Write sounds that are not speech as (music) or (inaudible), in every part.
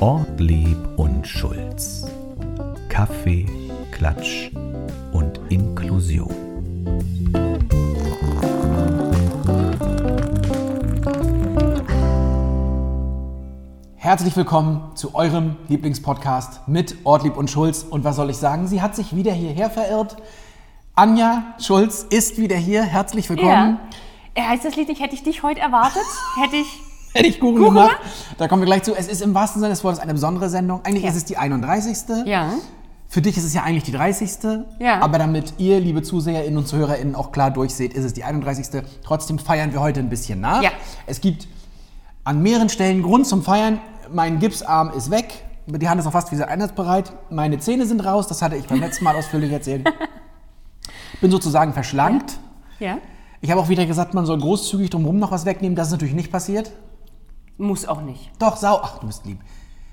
Ortlieb und Schulz. Kaffee, Klatsch und Inklusion. Herzlich willkommen zu eurem Lieblingspodcast mit Ortlieb und Schulz. Und was soll ich sagen? Sie hat sich wieder hierher verirrt. Anja Schulz ist wieder hier. Herzlich willkommen. Ja. Heißt das Lied nicht, hätte ich dich heute erwartet? Hätte ich. (laughs) Hätte ich Kuchen, Kuchen gemacht. gemacht? Da kommen wir gleich zu. Es ist im wahrsten Sinne des Wortes eine besondere Sendung. Eigentlich Ja. ist es die 31. Ja. Für dich ist es ja eigentlich die 30. Ja. Aber damit ihr, liebe ZuseherInnen und ZuhörerInnen, auch klar durchseht, ist es die 31. Trotzdem feiern wir heute ein bisschen nach. Ja. Es gibt an mehreren Stellen Grund zum Feiern. Mein Gipsarm ist weg. Die Hand ist noch fast wieder einsatzbereit. Meine Zähne sind raus. Das hatte ich beim letzten Mal ausführlich erzählt. (laughs) Bin sozusagen verschlankt. Ja. Ich habe auch wieder gesagt, man soll großzügig drumherum noch was wegnehmen. Das ist natürlich nicht passiert. Muss auch nicht. Doch, sau. Ach, du bist lieb.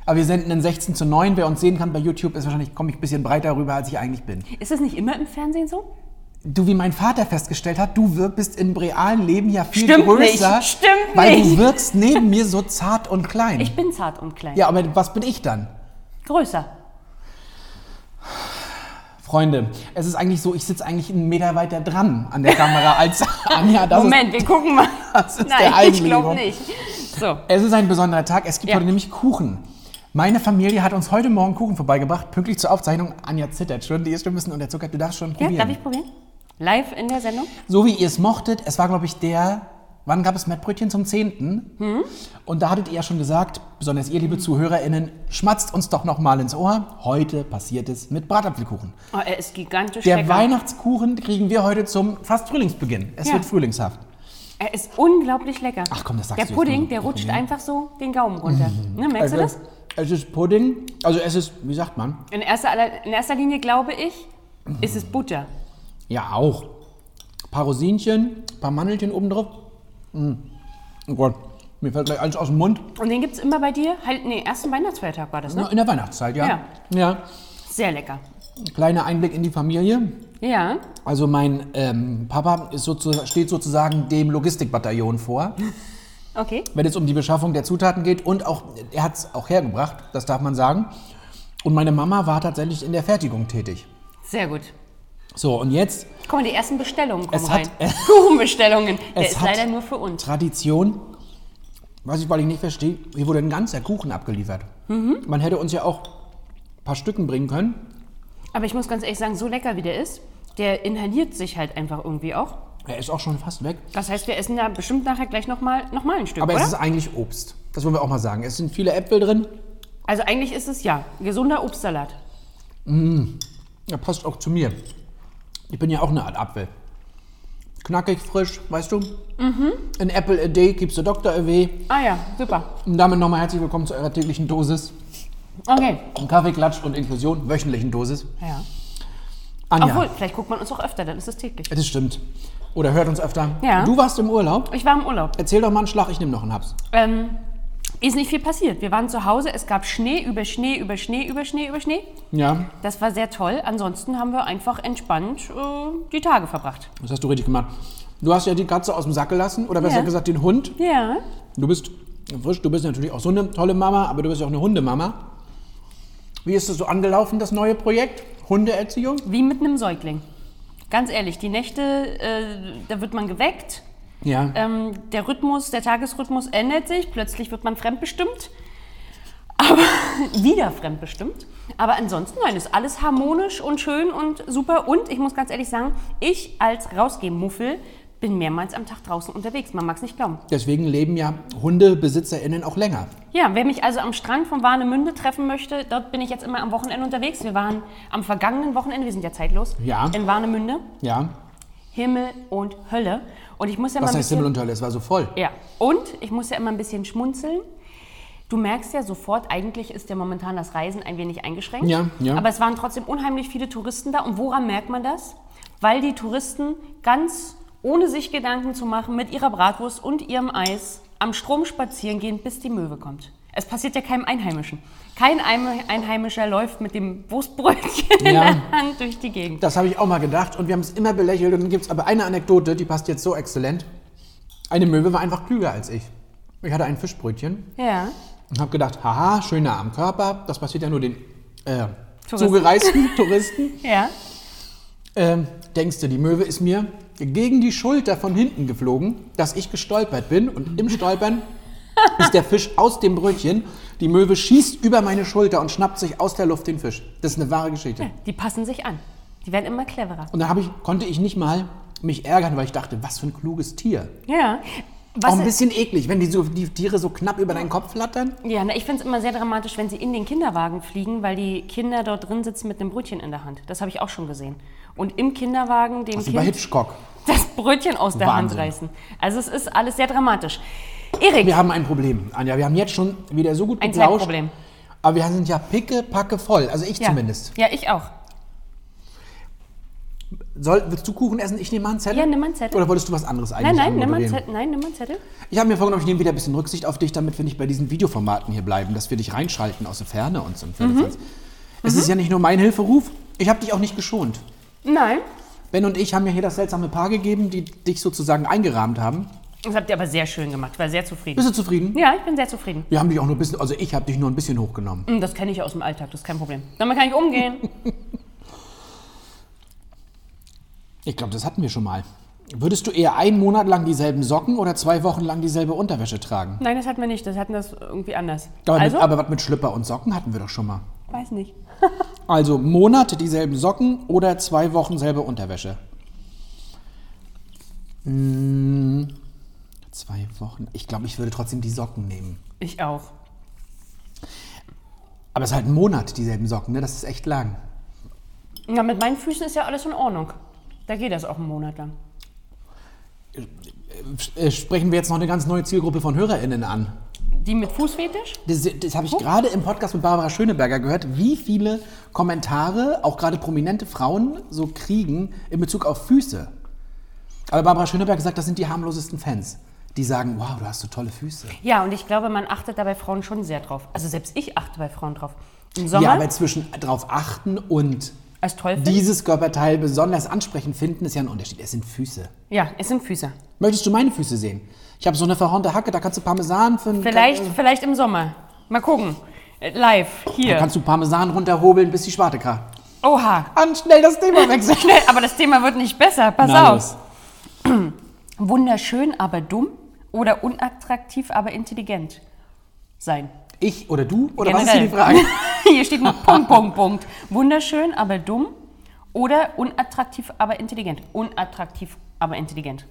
Aber wir senden in 16 zu 9. Wer uns sehen kann bei YouTube, ist wahrscheinlich, komme ich ein bisschen breiter rüber, als ich eigentlich bin. Ist das nicht immer im Fernsehen so? Du, wie mein Vater festgestellt hat, du bist im realen Leben ja viel Stimmt größer. nicht, stimmt weil nicht. du wirkst neben mir so zart und klein. Ich bin zart und klein. ja, aber was bin ich dann? Größer. Freunde, es ist eigentlich so, ich sitze eigentlich einen Meter weiter dran an der Kamera als Anja. Das Moment, wir gucken mal. (laughs) das ist Nein, der ich glaube nicht. So. Es ist ein besonderer Tag. Es gibt Ja. heute nämlich Kuchen. Meine Familie hat uns heute Morgen Kuchen vorbeigebracht, pünktlich zur Aufzeichnung. Anja zittert schon, die ist schon ein bisschen unterzuckert. Du darfst schon Ja, probieren. darf ich probieren? Live in der Sendung? So wie ihr es mochtet, es war, glaube ich, der, wann gab es Mettbrötchen zum 10.? Hm? Und da hattet ihr ja schon gesagt, besonders ihr, liebe ZuhörerInnen, schmatzt uns doch noch mal ins Ohr. Heute passiert es mit Bratapfelkuchen. Oh, er ist gigantisch Der lecker. Weihnachtskuchen kriegen wir heute zum fast Frühlingsbeginn. Es Ja. wird frühlingshaft. Er ist unglaublich lecker. Ach komm, das sagst Der du jetzt Pudding, nur. der rutscht Probieren. einfach so den Gaumen runter. Ne, merkst du das? Es ist Pudding, also es ist, wie sagt man? In erster, in erster Linie glaube ich, ist es Butter. Ja, auch. Ein paar Rosinchen, ein paar Mandelchen oben drauf. Mm. Oh Gott, mir fällt gleich alles aus dem Mund. Und den gibt es immer bei dir? Halt, nee, ersten Weihnachtsfeiertag war das, ne? In der Weihnachtszeit, ja. Ja. ja. Sehr lecker. Kleiner Einblick in die Familie. Ja. Also mein ähm, Papa ist sozu steht sozusagen dem Logistikbataillon vor, Okay. wenn es um die Beschaffung der Zutaten geht. Und auch, er hat es auch hergebracht, das darf man sagen. Und meine Mama war tatsächlich in der Fertigung tätig. Sehr gut. So, und jetzt Guck mal, die ersten Bestellungen kommen Es hat- rein. (laughs) Kuchenbestellungen. Der es ist leider nur für uns. Tradition, was ich, weil ich nicht verstehe, hier wurde ein ganzer Kuchen abgeliefert. Mhm. Man hätte uns ja auch ein paar Stücken bringen können. Aber ich muss ganz ehrlich sagen, so lecker wie der ist, der inhaliert sich halt einfach irgendwie auch. Er ist auch schon fast weg. Das heißt, wir essen da bestimmt nachher gleich nochmal noch mal ein Stück, Aber oder? es ist eigentlich Obst. Das wollen wir auch mal sagen. Es sind viele Äpfel drin. also eigentlich ist es ja gesunder Obstsalat. Ja, passt auch zu mir. Ich bin ja auch eine Art Apfel. Knackig, frisch, weißt du? Mhm. An Apple a day keeps the doctor away. Ah ja, super. Und damit nochmal herzlich willkommen zu eurer täglichen Dosis. Okay. Kaffee, Klatsch und Inklusion, wöchentlichen Dosis. Ja. Anja, Obwohl, vielleicht guckt man uns auch öfter, dann ist es täglich. das stimmt. Oder hört uns öfter. Ja. Du warst im Urlaub. Ich war im Urlaub. Erzähl doch mal einen Schlag, ich nehme noch einen Haps. Ähm, ist nicht viel passiert. Wir waren zu Hause, es gab Schnee über Schnee über Schnee über Schnee über Schnee. Ja, Das war sehr toll. Ansonsten haben wir einfach entspannt äh, die Tage verbracht. das hast du richtig gemacht. Du hast ja die Katze aus dem Sack gelassen, oder besser Ja. gesagt den Hund. Ja. Du bist frisch, du bist natürlich auch so eine tolle Mama, aber du bist ja auch eine Hundemama. Wie ist das so angelaufen, das neue Projekt? Hundeerziehung? Wie mit einem Säugling. Ganz ehrlich, die Nächte, äh, da wird man geweckt. Ja. Ähm, der Rhythmus, der Tagesrhythmus ändert sich. Plötzlich wird man fremdbestimmt. Aber (laughs) wieder fremdbestimmt. Aber ansonsten, nein, ist alles harmonisch und schön und super. Und ich muss ganz ehrlich sagen, ich als Rausgehmuffel bin mehrmals am Tag draußen unterwegs. Man mag es nicht glauben. Deswegen leben ja HundebesitzerInnen auch länger. Ja, wer mich also am Strand von Warnemünde treffen möchte, dort bin ich jetzt immer am Wochenende unterwegs. Wir waren am vergangenen Wochenende, wir sind ja zeitlos, Ja. in Warnemünde. Ja. Himmel und Hölle. Und ich muss ja Was mal heißt bisschen, Himmel und Hölle? Es war so voll. Ja, und ich muss ja immer ein bisschen schmunzeln. Du merkst ja sofort, eigentlich ist ja momentan das Reisen ein wenig eingeschränkt. Ja, ja. Aber es waren trotzdem unheimlich viele Touristen da. Und woran merkt man das? Weil die Touristen ganz ohne sich Gedanken zu machen mit ihrer Bratwurst und ihrem Eis am Strom spazieren gehen, bis die Möwe kommt. Es passiert ja keinem Einheimischen. Kein Ein- Einheimischer läuft mit dem Wurstbrötchen in Ja. der Hand durch die Gegend. Das habe ich auch mal gedacht und wir haben es immer belächelt. Und dann gibt es aber eine Anekdote, die passt jetzt so exzellent. Eine Möwe war einfach klüger als ich. Ich hatte ein Fischbrötchen Ja. und habe gedacht, haha, schön nah am Körper, das passiert ja nur den äh, Touristen. zugereisten (laughs) Touristen. Ja. Ähm, denkst du, die Möwe ist mir gegen die Schulter von hinten geflogen, dass ich gestolpert bin und im Stolpern ist der Fisch aus dem Brötchen. Die Möwe schießt über meine Schulter und schnappt sich aus der Luft den Fisch. Das ist eine wahre Geschichte. Die passen sich an. Die werden immer cleverer. Und da ich, konnte ich nicht mal mich ärgern, weil ich dachte, was für ein kluges Tier. Ja. Auch Was ein bisschen eklig, wenn die, so, die Tiere so knapp über deinen Kopf flattern. ja, na, ich finde es immer sehr dramatisch, wenn sie in den Kinderwagen fliegen, weil die Kinder dort drin sitzen mit einem Brötchen in der Hand. Das habe ich auch schon gesehen. Und im Kinderwagen dem ist wie bei Kind Hitchcock. das Brötchen aus der Wahnsinn. Hand reißen. Also es ist alles sehr dramatisch. Erik, Wir haben ein Problem, Anja. Wir haben jetzt schon wieder so gut ein geplauscht. Zeitproblem. Aber wir sind ja picke, packe voll. Also ich Ja. zumindest. Ja, ich auch. Soll, willst du Kuchen essen? Ich nehme mal einen Zettel. Ja, nimm mal einen Zettel. Oder wolltest du was anderes eigentlich Nein, nein, nimm mal einen? Zettel. Nein, nimm mal einen Zettel. Ich habe mir vorgenommen, ich nehme wieder ein bisschen Rücksicht auf dich, damit wir nicht bei diesen Videoformaten hier bleiben, dass wir dich reinschalten aus der Ferne und so. Mhm. Es ist ja nicht nur mein Hilferuf, ich habe dich auch nicht geschont. Nein. Ben und ich haben ja hier das seltsame Paar gegeben, die dich sozusagen eingerahmt haben. Das habt ihr aber sehr schön gemacht. Ich war sehr zufrieden. Bist du zufrieden? Ja, ich bin sehr zufrieden. Wir haben dich auch nur ein bisschen, also ich habe dich nur ein bisschen hochgenommen. Hm, Das kenne ich aus dem Alltag, das ist kein Problem. Damit kann ich umgehen. (laughs) Ich glaube, das hatten wir schon mal. Würdest du eher einen Monat lang dieselben Socken oder zwei Wochen lang dieselbe Unterwäsche tragen? Nein, das hatten wir nicht. Das hatten das irgendwie anders. Aber, also, mit, aber was mit Schlüpper und Socken hatten wir doch schon mal. weiß nicht. (laughs) Also Monate dieselben Socken oder zwei Wochen selbe Unterwäsche? Hm, zwei Wochen. Ich glaube, ich würde trotzdem die Socken nehmen. Ich auch. Aber es ist halt ein Monat dieselben Socken, ne? Das ist echt lang. Ja, mit meinen Füßen ist ja alles in Ordnung. Da geht das auch einen Monat lang. Äh, Sprechen wir jetzt noch eine ganz neue Zielgruppe von HörerInnen an. Die mit Fußfetisch? Das, das habe ich gerade im Podcast mit Barbara Schöneberger gehört, wie viele Kommentare auch gerade prominente Frauen so kriegen in Bezug auf Füße. Aber Barbara Schöneberger sagt, das sind die harmlosesten Fans. Die sagen, wow, du hast so tolle Füße. Ja, und ich glaube, man achtet da bei Frauen schon sehr drauf. Also selbst ich achte bei Frauen drauf. Im Sommer Ja, aber zwischen drauf achten und dieses Körperteil besonders ansprechend finden, ist ja ein Unterschied. Es sind Füße. Ja, es sind Füße. Möchtest du meine Füße sehen? Ich habe so eine verhornte Hacke, da kannst du Parmesan für Vielleicht, vielleicht im Sommer. Mal gucken. Äh, Live, Da hier. kannst du Parmesan runterhobeln, bis die Schwarte kracht. Oha. An, schnell das Thema (laughs) wechseln. Schnell, aber das Thema wird nicht besser. Pass Na auf. (clears throat) Wunderschön, aber dumm oder unattraktiv, aber intelligent sein. Ich oder du? Oder was ist hier die Generell. Frage? (laughs) Hier steht nur Punkt, Punkt, Punkt. Wunderschön, aber dumm oder unattraktiv, aber intelligent. Unattraktiv, aber intelligent.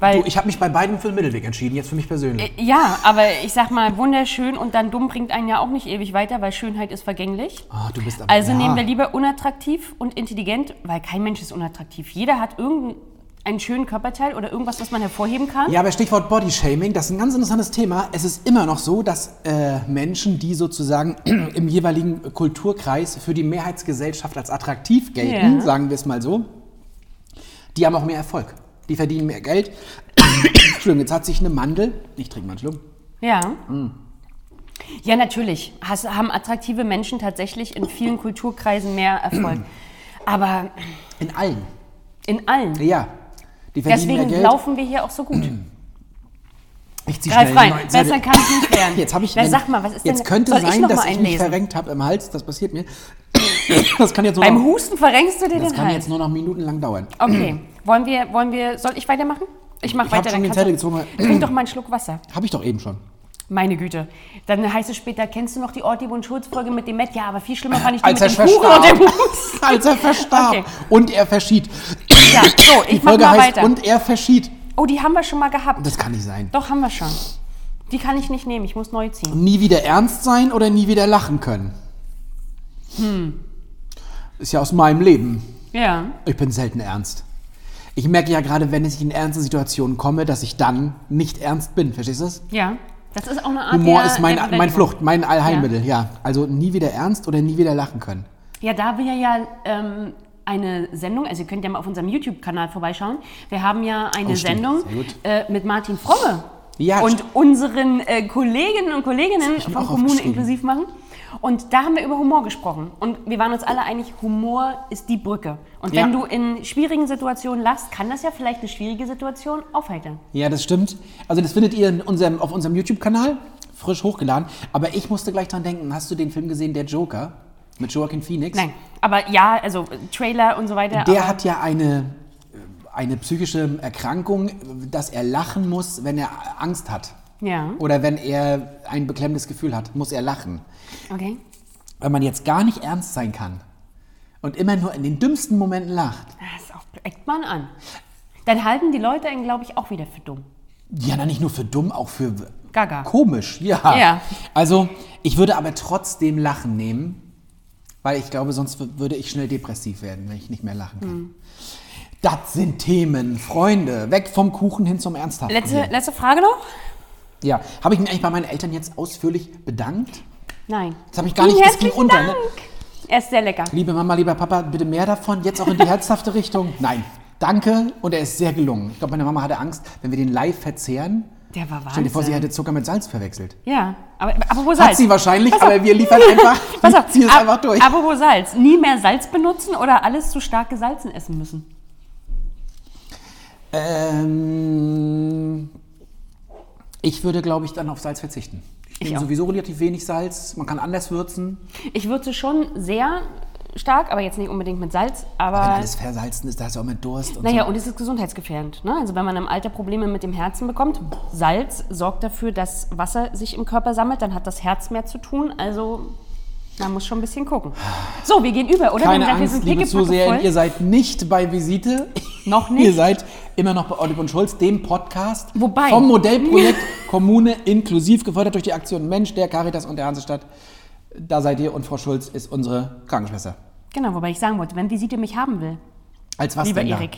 Weil, Du, ich habe mich bei beiden für den Mittelweg entschieden, jetzt für mich persönlich. ja, aber ich sag mal, wunderschön und dann dumm bringt einen ja auch nicht ewig weiter, weil Schönheit ist vergänglich. Ah, du bist aber, Also ja. nehmen wir lieber unattraktiv und intelligent, weil kein Mensch ist unattraktiv. Jeder hat irgendeinen schönen Körperteil oder irgendwas, was man hervorheben kann. Ja, aber Stichwort Bodyshaming, das ist ein ganz interessantes Thema. Es ist immer noch so, dass äh, Menschen, die sozusagen (clears throat) im jeweiligen Kulturkreis für die Mehrheitsgesellschaft als attraktiv gelten, Ja. sagen wir es mal so, die haben auch mehr Erfolg. Die verdienen mehr Geld. (clears throat) Entschuldigung, jetzt hat sich eine Mandel, ich trinke mal einen Schluck, Ja. Hm. Ja, natürlich Has, haben attraktive Menschen tatsächlich in vielen Kulturkreisen mehr Erfolg. (clears throat) Aber in allen. in allen. Ja, die verdienen Deswegen Geld. laufen wir hier auch so gut. (clears throat) Ich zieh Greif schnell rein. eine neue Seite. Besser kann es nicht (coughs) werden. Jetzt habe ich. Na, sag mal, was ist Jetzt denn? könnte Soll ich sein, noch dass mal ich mich verrenkt habe im Hals. Das passiert mir. (coughs) Das kann jetzt nur Beim noch, Husten verrenkst du dir das den kann Hals. jetzt nur noch minutenlang dauern. Okay, wollen wir, wollen wir, soll ich weitermachen? Ich mache Ich hab weiter. schon den kannst Zettel du- gezogen. Trink doch mal einen Schluck Wasser. Habe ich doch eben schon. Meine Güte. Dann heißt es später, kennst du noch die Orti und Schulz-Folge mit dem Matt? Ja, aber viel schlimmer fand ich die Als er mit dem Kuchen und verstarb. dem Husten. Als er verstarb. Okay. Und er verschied. Ja, (laughs) so, Die ich mach Folge mal heißt weiter. Und er verschied. Oh, die haben wir schon mal gehabt. Das kann nicht sein. Doch, haben wir schon. Die kann ich nicht nehmen, ich muss neu ziehen. Nie wieder ernst sein oder nie wieder lachen können. Hm. Ist ja aus meinem Leben. Ja. Ich bin selten ernst. Ich merke ja gerade, wenn ich in ernste Situationen komme, dass ich dann nicht ernst bin. Verstehst du das? Ja. Das ist auch eine Art Humor der, ist mein, der mein. Flucht, mein Allheilmittel, ja. Also nie wieder ernst oder nie wieder lachen können. Ja, da wir ja ähm, eine Sendung, also ihr könnt ja mal auf unserem YouTube-Kanal vorbeischauen. Wir haben ja eine Oh. Sendung äh, mit Martin Fromme Ja, und unseren äh, Kolleginnen und Kolleginnen von Kommune inklusiv machen. Und da haben wir über Humor gesprochen. Und wir waren uns alle einig, Humor ist die Brücke. Und wenn Ja. du in schwierigen Situationen lachst, kann das ja vielleicht eine schwierige Situation aufheitern. Ja, das stimmt. Also das findet ihr unserem, auf unserem YouTube-Kanal, frisch hochgeladen. Aber ich musste gleich dran denken, hast du den Film gesehen, Der Joker? Mit Joaquin Phoenix? Nein, aber ja, also Trailer und so weiter. Der hat ja eine, eine psychische Erkrankung, dass er lachen muss, wenn er Angst hat. Ja, Oder wenn er ein beklemmendes Gefühl hat, muss er lachen. okay. Wenn man jetzt gar nicht ernst sein kann und immer nur in den dümmsten Momenten lacht, Das auch, eckt man an. Dann halten die Leute ihn, glaube ich, auch wieder für dumm. ja, dann nicht nur für dumm, auch für Gaga. komisch, ja. Ja. Also, ich würde aber trotzdem Lachen nehmen, weil ich glaube, sonst würde ich schnell depressiv werden, wenn ich nicht mehr lachen kann. Hm. Das sind Themen, Freunde. Weg vom Kuchen hin zum Ernsthaften. Letzte, letzte Frage noch? Ja, habe ich mich eigentlich bei meinen Eltern jetzt ausführlich bedankt? Nein. Das habe ich gar nicht, das ging unter, ne? Dank. Er ist sehr lecker. Liebe Mama, lieber Papa, bitte mehr davon, jetzt auch in die herzhafte Richtung. Nein, danke und er ist sehr gelungen. Ich glaube, meine Mama hatte Angst, wenn wir den live verzehren. Der war Stell dir vor, sie Wahnsinn. hätte Zucker mit Salz verwechselt. Ja, aber apropos Salz. Hat sie wahrscheinlich, auf. aber wir liefern (laughs) einfach, Pass (laughs) auf, ziehen es ab- einfach durch. Apropos Salz. Nie mehr Salz benutzen oder alles zu stark gesalzen essen müssen? Ähm, ich würde, glaube ich, dann auf Salz verzichten. Ich Ich nehme auch. sowieso relativ wenig Salz. Man kann anders würzen. Ich würze schon sehr stark, aber jetzt nicht unbedingt mit Salz. Wenn Aber alles versalzen ist, da hast du auch mit Durst und naja, so. und es ist gesundheitsgefährdend. Ne? Also wenn man im Alter Probleme mit dem Herzen bekommt, Salz sorgt dafür, dass Wasser sich im Körper sammelt, dann hat das Herz mehr zu tun. Also man muss schon ein bisschen gucken. So, wir gehen über, oder? Keine Wir Angst, liebe Zuseher, ihr seid nicht bei Visite. (laughs) Noch Ihr nicht? seid immer noch bei Olive und Schulz, dem Podcast Wobei- vom Modellprojekt (laughs) Kommune inklusiv, gefördert durch die Aktion Mensch, der Caritas und der Hansestadt. Da seid ihr und Frau Schulz ist unsere Krankenschwester. Genau, wobei ich sagen wollte, wenn Visite mich haben will, Als was lieber denn da? Erik,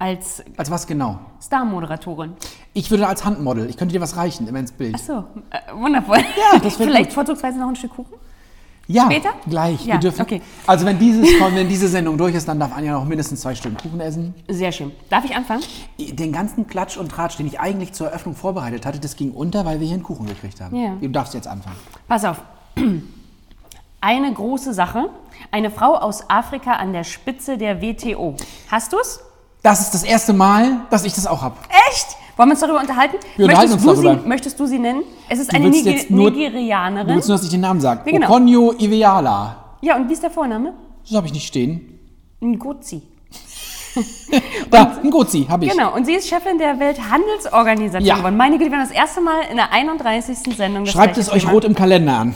als Als was genau? Star-Moderatorin. Ich würde als Handmodel. Ich könnte dir was reichen, immer ins Bild. Achso, äh, wundervoll. Ja, das (laughs) Vielleicht gut. vorzugsweise noch ein Stück Kuchen? Ja, Später? gleich. Ja, wir dürfen, okay. Also wenn, dieses, wenn diese Sendung durch ist, dann darf Anja noch mindestens zwei Stunden Kuchen essen. Sehr schön. Darf ich anfangen? Den ganzen Klatsch und Tratsch, den ich eigentlich zur Eröffnung vorbereitet hatte, das ging unter, weil wir hier einen Kuchen gekriegt haben. Ja. Du darfst jetzt anfangen. Pass auf. (clears throat) Eine große Sache. Eine Frau aus Afrika an der Spitze der WTO. Hast du's? Das ist das erste Mal, dass ich das auch habe. Echt? Wollen wir uns darüber unterhalten? Wir unterhalten möchtest, uns du darüber. Sie, möchtest du sie nennen? Es ist Du eine Niger nur- Du Nigerianerin. willst nur, dass ich den Namen sage. Ja, genau. Okonjo Iweala. Ja, und wie ist der Vorname? Das habe ich nicht stehen. Ngozi. (laughs) Da, Ngozi, habe ich. Genau, und sie ist Chefin der Welthandelsorganisation Ja. geworden. Meine Güte, wir haben das erste Mal in der 31. Sendung Schreibt es euch Thema. rot im Kalender an.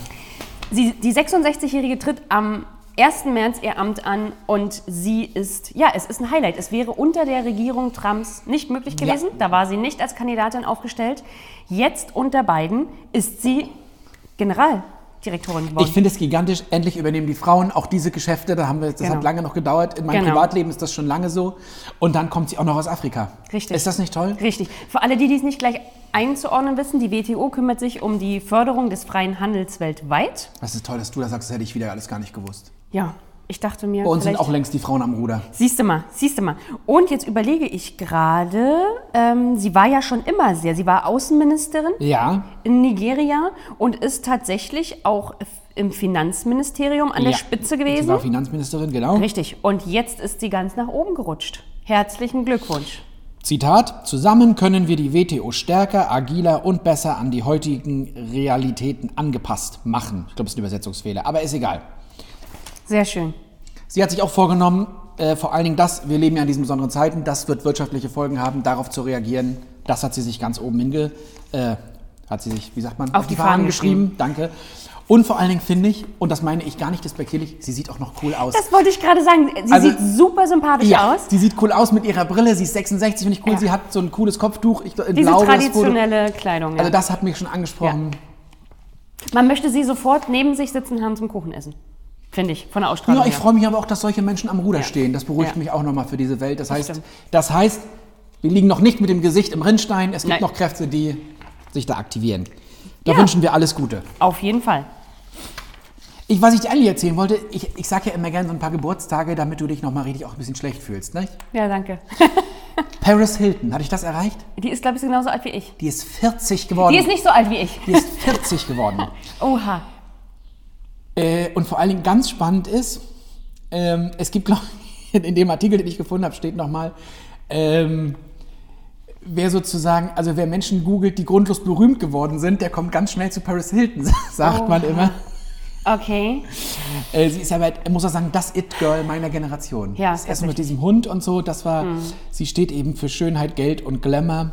Sie, die 66-Jährige tritt am 1. März ihr Amt an und sie ist, ja, es ist ein Highlight. Es wäre unter der Regierung Trumps nicht möglich Ja. gewesen. Da war sie nicht als Kandidatin aufgestellt. Jetzt unter Biden ist sie Generaldirektorin geworden. Ich finde es gigantisch. Endlich übernehmen die Frauen auch diese Geschäfte. Da haben wir, das Genau. hat lange noch gedauert. In meinem Genau. Privatleben ist das schon lange so. Und dann kommt sie auch noch aus Afrika. Richtig. Ist das nicht toll? Richtig. Für alle, die dies nicht gleich einzuordnen wissen, die WTO kümmert sich um die Förderung des freien Handels weltweit. Das ist toll, dass du das sagst. Das hätte ich wieder alles gar nicht gewusst. Ja, ich dachte mir. Bei uns sind auch längst die Frauen am Ruder. Siehst du mal, siehst du mal. Und jetzt überlege ich gerade, ähm, sie war ja schon immer sehr, sie war Außenministerin Ja. in Nigeria und ist tatsächlich auch im Finanzministerium an der ja. Spitze Sie war gewesen. Finanzministerin, genau. Richtig. Und jetzt ist sie ganz nach oben gerutscht. Herzlichen Glückwunsch. Zitat, zusammen können wir die WTO stärker, agiler und besser an die heutigen Realitäten angepasst machen. Ich glaube, es ist ein Übersetzungsfehler, aber ist egal. Sehr schön. Sie hat sich auch vorgenommen, äh, vor allen Dingen das, wir leben ja in diesen besonderen Zeiten, das wird wirtschaftliche Folgen haben, darauf zu reagieren. Das hat sie sich ganz oben hinge... Äh, hat sie sich, wie sagt man, Auf die Fahnen geschrieben. Danke. Und vor allen Dingen finde ich, und das meine ich gar nicht despektierlich, sie sieht auch noch cool aus. Das wollte ich gerade sagen. Sie Also- sieht super sympathisch ja, aus. sie sieht cool aus mit ihrer Brille, sie ist 66, finde ich cool. Ja. Sie hat so ein cooles Kopftuch, ich, Diese blau, traditionelle Kleidung. Ja. Also das hat mich schon angesprochen. Man möchte sie sofort neben sich sitzen haben zum Kuchen essen. Finde ich, von der Ausstrahlung Ja, ich freue mich aber auch, dass solche Menschen am Ruder Ja. stehen. Das beruhigt Ja. mich auch nochmal für diese Welt. Das heißt, stimmt. das heißt, wir liegen noch nicht mit dem Gesicht im Rinnstein. Es gibt Nein. noch Kräfte, die sich da aktivieren. Da Ja. wünschen wir alles Gute. Auf jeden Fall. Ich, was ich dir eigentlich erzählen wollte, ich, ich sage ja immer gerne so ein paar Geburtstage, damit du dich nochmal richtig auch ein bisschen schlecht fühlst. Nicht? Ja, danke. (laughs) Paris Hilton, hatte ich das erreicht? Die ist, glaube ich, genauso alt wie ich. Die ist 40 geworden. Die ist nicht so alt wie ich. Die ist 40 geworden. (laughs) Oha. Äh, und vor allen Dingen ganz spannend ist, ähm, es gibt, glaube ich, in dem Artikel, den ich gefunden habe, steht nochmal, ähm, wer sozusagen, also wer Menschen googelt, die grundlos berühmt geworden sind, der kommt ganz schnell zu Paris Hilton, (laughs) sagt man Oha. immer. Okay. Äh, sie ist weit, muss auch sagen, das It-Girl meiner Generation. Ja, das erste mit diesem Hund und so, das war, sie steht eben für Schönheit, Geld und Glamour.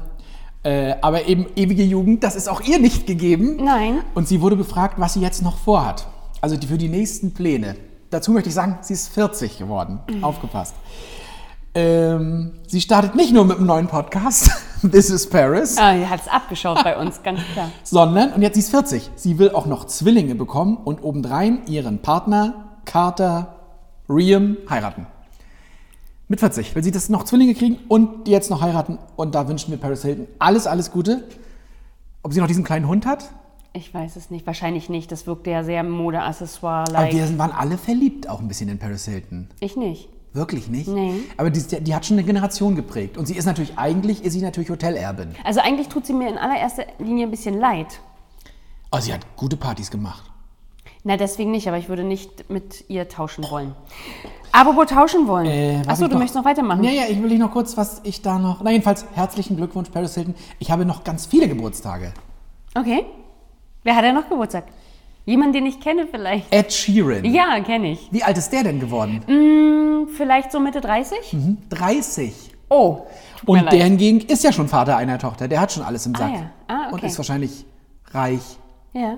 Äh, aber eben ewige Jugend, das ist auch ihr nicht gegeben. Nein. Und sie wurde befragt, was sie jetzt noch vorhat. Also die, für die nächsten Pläne. Dazu möchte ich sagen, sie ist 40 geworden. Aufgepasst. Ähm, sie startet nicht nur mit einem neuen Podcast, (laughs) This is Paris, Ah, die hat es abgeschaut bei uns, ganz klar. (laughs) sondern, und jetzt sie ist 40, sie will auch noch Zwillinge bekommen und obendrein ihren Partner Carter Riem heiraten. Mit 40 will sie das noch Zwillinge kriegen und die jetzt noch heiraten. Und da wünschen wir Paris Hilton alles, alles Gute. Ob sie noch diesen kleinen Hund hat? Ich weiß es nicht, wahrscheinlich nicht. Das wirkte ja sehr Aber Modeaccessoire-like. wir waren alle verliebt auch ein bisschen in Paris Hilton. Ich nicht. Wirklich nicht? Nee. Aber die, die hat schon eine Generation geprägt. Und sie ist natürlich, eigentlich ist sie natürlich Hotelerbin. Also eigentlich tut sie mir in allererster Linie ein bisschen leid. Aber sie hat gute Partys gemacht. Na, deswegen nicht, aber ich würde nicht mit ihr tauschen wollen. Apropos tauschen wollen. Äh, Achso, du möchtest noch weitermachen. Ja, ja, ich will dich noch kurz, was ich da noch. Na, jedenfalls herzlichen Glückwunsch, Paris Hilton. Ich habe noch ganz viele Geburtstage. Okay. Wer hat denn noch Geburtstag? Jemand, den ich kenne vielleicht. Ed Sheeran. Ja, kenne ich. Wie alt ist der denn geworden? Hm, Vielleicht so Mitte 30? 30. Oh, Und der hingegen ist ja schon Vater einer Tochter. Der hat schon alles im Sack. ja. Ah, okay. Und ist wahrscheinlich reich. Ja,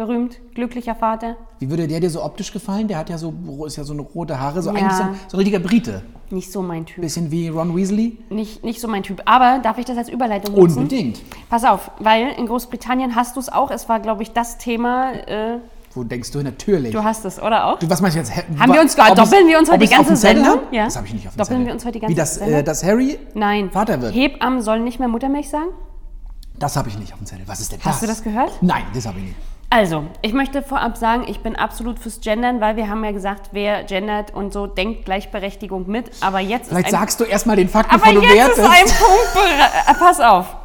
berühmt, glücklicher Vater. Wie würde der dir so optisch gefallen? Der hat ja so, ist ja so eine rote Haare, so Ja. eigentlich so ein, so ein richtiger Brite. Nicht so mein Typ. Bisschen wie Ron Weasley. Nicht, nicht so mein Typ. Aber darf ich das als Überleitung nutzen? Unbedingt. Pass auf, weil in Großbritannien hast du es auch. Es war, glaube ich, das Thema. Äh, Wo denkst du? Natürlich. du hast es, oder auch? Du, was meinst du jetzt? Haben wir uns doppeln wir uns heute die ganze Sendung? Ja. Das habe ich nicht auf dem Doppeln Zettel. wir uns heute die ganze Wie das, Sendung? äh, dass Harry Nein. Vater wird. Hebammen sollen nicht mehr Muttermilch sagen? Das habe ich nicht auf dem Zettel. Was ist denn das? Hast du das gehört? Nein, das habe ich nicht. Also, ich möchte vorab sagen, ich bin absolut fürs Gendern, weil wir haben ja gesagt, wer gendert und so, denkt Gleichberechtigung mit. Aber jetzt Vielleicht ist ein sagst du erstmal den Fakt, Aber bevor du jetzt ist wertest. ein Punkt. äh, Pass auf.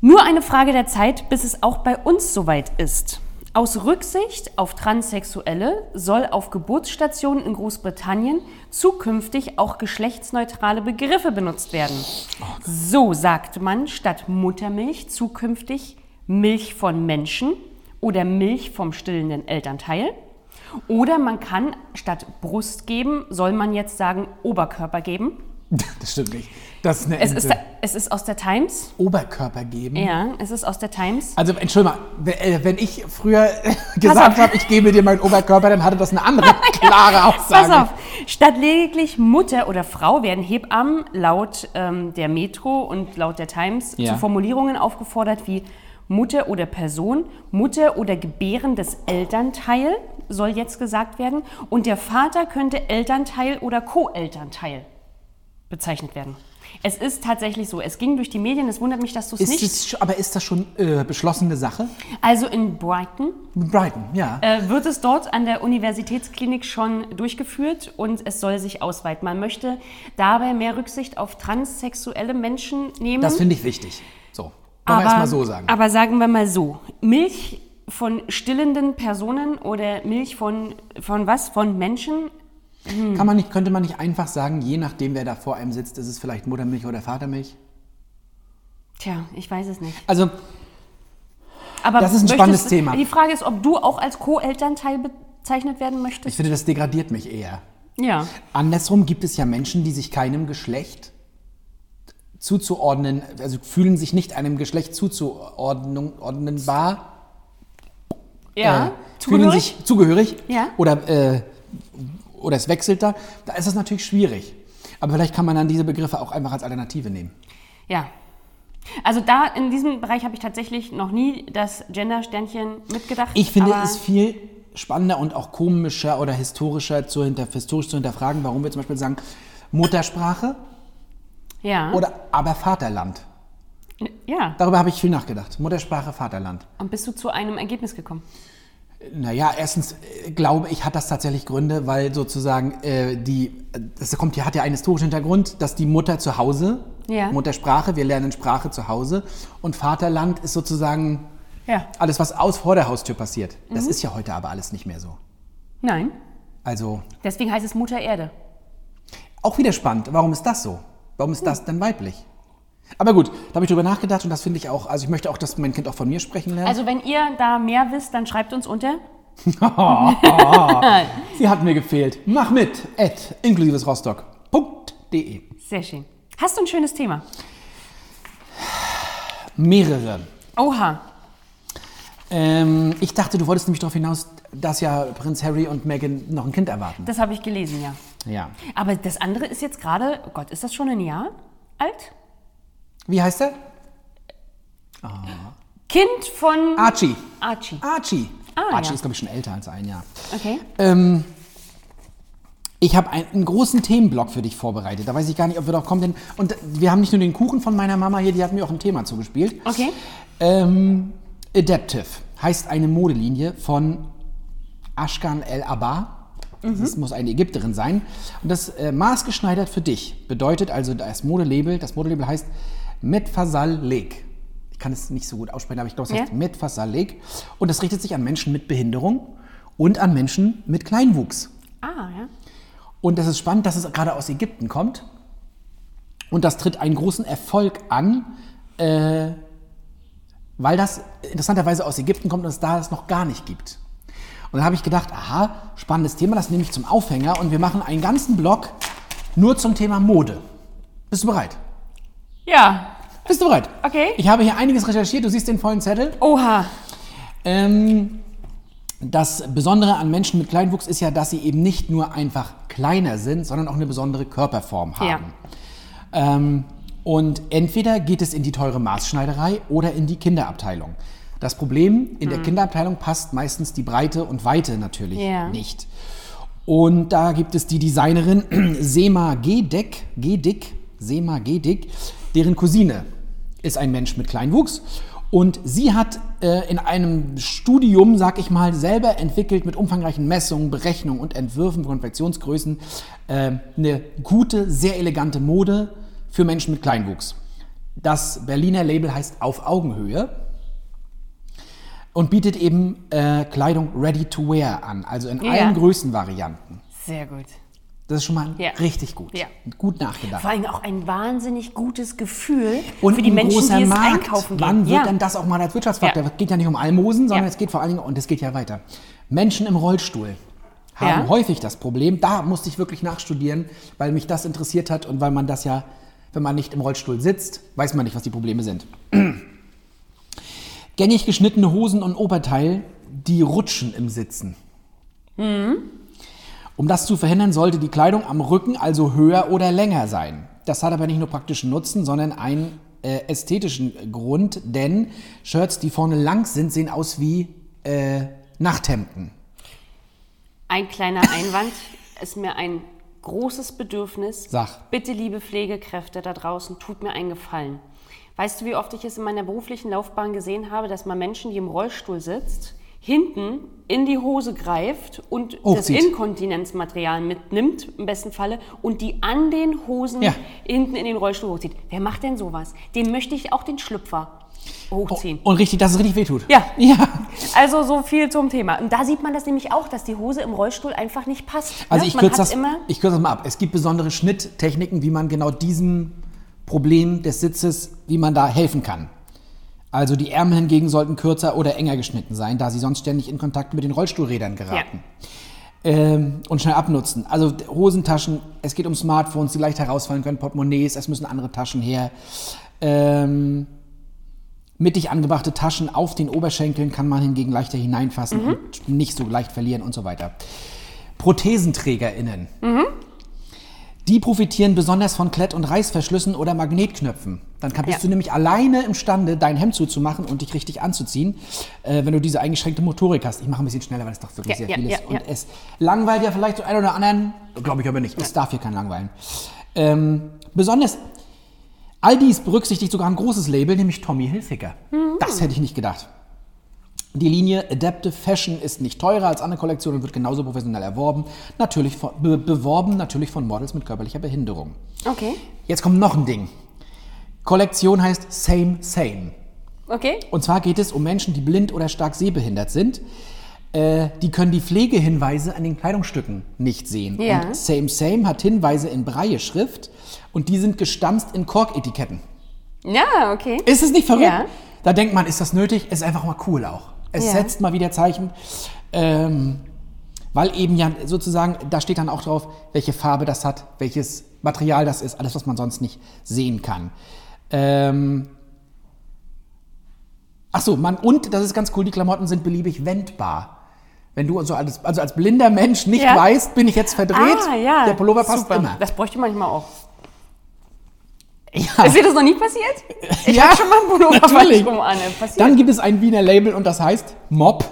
Nur eine Frage der Zeit, bis es auch bei uns soweit ist. Aus Rücksicht auf Transsexuelle soll auf Geburtsstationen in Großbritannien zukünftig auch geschlechtsneutrale Begriffe benutzt werden. So sagt man statt Muttermilch zukünftig Milch von Menschen oder Milch vom stillenden Elternteil. Oder man kann statt Brust geben, soll man jetzt sagen Oberkörper geben. (laughs) Das stimmt nicht. Das ist eine Es ist, es ist aus der Times. Oberkörper geben. Ja, es ist aus der Times. Also, entschuldige mal, wenn- äh, wenn ich früher (laughs) gesagt habe, ich gebe dir meinen Oberkörper, dann hatte das eine andere (laughs) klare Aussage. Pass auf, statt lediglich Mutter oder Frau werden Hebammen laut ähm, der Metro und laut der Times Ja. zu Formulierungen aufgefordert wie Mutter oder Person, Mutter oder gebärendes Elternteil soll jetzt gesagt werden und der Vater könnte Elternteil oder Co-Elternteil bezeichnet werden. Es ist tatsächlich so, es ging durch die Medien, es wundert mich, dass du es nicht... es, aber ist das schon äh, beschlossene Sache? Also in Brighton Brighton, ja. äh, wird es dort an der Universitätsklinik schon durchgeführt und es soll sich ausweiten. Man möchte dabei mehr Rücksicht auf transsexuelle Menschen nehmen. das finde ich wichtig. Wollen wir erst mal so sagen. Aber sagen wir mal so, Milch von stillenden Personen oder Milch von, von was? Von Menschen? Kann man nicht, könnte man nicht einfach sagen, je nachdem, wer da vor einem sitzt, ist es vielleicht Muttermilch oder Vatermilch? Tja, ich weiß es nicht. Also, Aber Das ist ein möchtest- spannendes Thema. Die Frage ist, ob du auch als Co-Elternteil bezeichnet werden ich möchtest? finde, das degradiert mich eher. Ja. Andersrum gibt es ja Menschen, die sich keinem Geschlecht zuzuordnen, also fühlen sich nicht einem Geschlecht zuzuordnenbar. Ja. äh, fühlen sich zugehörig. Ja. Oder, äh, oder es wechselt da. Da ist es natürlich schwierig. Aber vielleicht kann man dann diese Begriffe auch einfach als Alternative nehmen. Ja. Also da in diesem Bereich habe ich tatsächlich noch nie das Gender-Sternchen mitgedacht. Ich finde es viel spannender und auch komischer oder historischer zu hinter, historisch zu hinterfragen, warum wir zum Beispiel sagen Muttersprache ja. oder aber Vaterland. ja. Darüber habe ich viel nachgedacht. Muttersprache, Vaterland. Und bist du zu einem Ergebnis gekommen? Naja, erstens äh, glaube ich, hat das tatsächlich Gründe, weil sozusagen äh, die, das kommt, hier hat ja einen historischen Hintergrund, dass die Mutter zu Hause, Ja. Muttersprache, wir lernen Sprache zu Hause und Vaterland ist sozusagen Ja. Alles, was aus vor der Haustür passiert. Das ist ja heute aber alles nicht mehr so. Nein. Also Deswegen heißt es Mutter Erde. auch wieder spannend. Warum ist das so? Warum ist das denn weiblich? Aber gut, da habe ich drüber nachgedacht und das finde ich auch, also ich möchte auch, dass mein Kind auch von mir sprechen lernt. Also wenn ihr da mehr wisst, dann schreibt uns unter. (laughs) Sie hat mir gefehlt. Mach mit, at inklusivesrostock.de. Sehr schön. Hast du ein schönes Thema? Mehrere. Oha. Ähm, ich dachte, du wolltest nämlich darauf hinaus, dass ja Prinz Harry und Meghan noch ein Kind erwarten. Das habe ich gelesen, ja. Ja. Aber das andere ist jetzt gerade, oh Gott, ist das schon ein Jahr alt? Wie heißt er? Kind von Archie. Archie. Archie. Ah, Archie ja. ist, glaube ich, schon älter als ein Jahr. Okay. Ähm, ich habe einen, einen großen Themenblock für dich vorbereitet. Da weiß ich gar nicht, ob wir drauf kommen. Denn, und wir haben nicht nur den Kuchen von meiner Mama hier, die hat mir auch ein Thema zugespielt. Okay. Ähm, Adaptive heißt eine Modelinie von Ashkan El Abba. Das muss eine Ägypterin sein. Und das äh, maßgeschneidert für dich bedeutet also das Modelabel, das Modelabel heißt Metfasal Leg. Ich kann es nicht so gut aussprechen, aber ich glaube, es Ja. heißt Metfasal Leg. Und das richtet sich an Menschen mit Behinderung und an Menschen mit Kleinwuchs. Ah, ja. Und das ist spannend, dass es gerade aus Ägypten kommt. Und das tritt einen großen Erfolg an, äh, weil das interessanterweise aus Ägypten kommt und es da es noch gar nicht gibt. Und dann habe ich gedacht, aha, spannendes Thema, das nehme ich zum Aufhänger und wir machen einen ganzen Blog nur zum Thema Mode. Bist du bereit? Ja. Bist du bereit? Okay. Ich habe hier einiges recherchiert, du siehst den vollen Zettel. Oha. Ähm, das Besondere an Menschen mit Kleinwuchs ist ja, dass sie eben nicht nur einfach kleiner sind, sondern auch eine besondere Körperform haben. Ja. Ähm, und entweder geht es in die teure Maßschneiderei oder in die Kinderabteilung. Das Problem, in der Kinderabteilung passt meistens die Breite und Weite natürlich Ja. nicht. Und da gibt es die Designerin (clears throat) Sema Gedeck, Gedick, Sema Gedick, deren Cousine ist ein Mensch mit Kleinwuchs. Und sie hat äh, in einem Studium, sag ich mal, selber entwickelt mit umfangreichen Messungen, Berechnungen und Entwürfen von Konfektionsgrößen äh, eine gute, sehr elegante Mode für Menschen mit Kleinwuchs. Das Berliner Label heißt Auf Augenhöhe und bietet eben äh, Kleidung ready to wear an, also in Ja. allen Größenvarianten. Sehr gut. Das ist schon mal Ja. richtig gut. Ja. Gut nachgedacht. Vor allem auch ein wahnsinnig gutes Gefühl Und für die Menschen, die es Markt. einkaufen gehen. Wann wird denn das auch mal als Wirtschaftsfaktor? Es geht ja nicht um Almosen, sondern es geht vor allen Dingen, und es geht ja weiter. Menschen im Rollstuhl haben häufig das Problem, da musste ich wirklich nachstudieren, weil mich das interessiert hat und weil man das ja, wenn man nicht im Rollstuhl sitzt, weiß man nicht, was die Probleme sind. Gängig geschnittene Hosen und Oberteil, die rutschen im Sitzen. Um das zu verhindern, sollte die Kleidung am Rücken also höher oder länger sein. Das hat aber nicht nur praktischen Nutzen, sondern einen äh, ästhetischen Grund, denn Shirts, die vorne lang sind, sehen aus wie äh, Nachthemden. Ein kleiner Einwand (laughs) ist mir ein großes Bedürfnis. Sag. Bitte, liebe Pflegekräfte da draußen, tut mir einen Gefallen. Weißt du, wie oft ich es in meiner beruflichen Laufbahn gesehen habe, dass man Menschen, die im Rollstuhl sitzt, hinten in die Hose greift und das Hochzieht. Inkontinenzmaterial mitnimmt, im besten Falle, und die an den Hosen Ja. hinten in den Rollstuhl hochzieht. Wer macht denn sowas? Dem möchte ich auch den Schlüpfer hochziehen. Und richtig, dass es richtig wehtut. Ja. Ja. Also so viel zum Thema. Und da sieht man das nämlich auch, dass die Hose im Rollstuhl einfach nicht passt. Also ne? ich kürze das, immer ich kürze das mal ab. Es gibt besondere Schnitttechniken, wie man genau diesem Problem des Sitzes, wie man da helfen kann. Also die Ärmel hingegen sollten kürzer oder enger geschnitten sein, da sie sonst ständig in Kontakt mit den Rollstuhlrädern geraten. Ähm, und schnell abnutzen. Also Hosentaschen, es geht um Smartphones, die leicht herausfallen können, Portemonnaies, es müssen andere Taschen her. Ähm, mittig angebrachte Taschen auf den Oberschenkeln kann man hingegen leichter hineinfassen und nicht so leicht verlieren und so weiter. ProthesenträgerInnen. Die profitieren besonders von Klett- und Reißverschlüssen oder Magnetknöpfen. Dann kann, bist Ja. du nämlich alleine imstande, dein Hemd zuzumachen und dich richtig anzuziehen, äh, wenn du diese eingeschränkte Motorik hast. Ich mache ein bisschen schneller, weil es doch wirklich Ja, sehr ja, viel ist. ja. Und es langweilt ja vielleicht so einen oder anderen, glaube ich aber nicht. Es darf hier kein langweilen. Ähm, besonders, all dies berücksichtigt sogar ein großes Label, nämlich Tommy Hilfiger. Mhm. Das hätte ich nicht gedacht. Die Linie Adaptive Fashion ist nicht teurer als andere Kollektionen und wird genauso professionell erworben. Natürlich von, be, beworben natürlich von Models mit körperlicher Behinderung. Okay. Jetzt kommt noch ein Ding. Kollektion heißt Same Same. Okay. Und zwar geht es um Menschen, die blind oder stark sehbehindert sind. Äh, die können die Pflegehinweise an den Kleidungsstücken nicht sehen. Ja. Und Same Same hat Hinweise in Braille-Schrift und die sind gestanzt in Korketiketten. Ja, okay. Ist es nicht verrückt? Ja. Da denkt man, ist das nötig? Ist einfach mal cool auch. Es Ja. setzt mal wieder Zeichen. Ähm, weil eben ja sozusagen, da steht dann auch drauf, welche Farbe das hat, welches Material das ist, alles, was man sonst nicht sehen kann. Ähm, ach so, man, und das ist ganz cool, die Klamotten sind beliebig wendbar. Wenn du also als, also als blinder Mensch nicht Ja. weißt, bin ich jetzt verdreht, Ah, ja. der Pullover passt Super. immer. Das bräuchte ich manchmal auch. Ja. Ist dir das noch nie passiert? Ich Ja, hab schon mal einen Pullover natürlich. rum an. Passiert. Dann gibt es ein Wiener Label und das heißt Mob,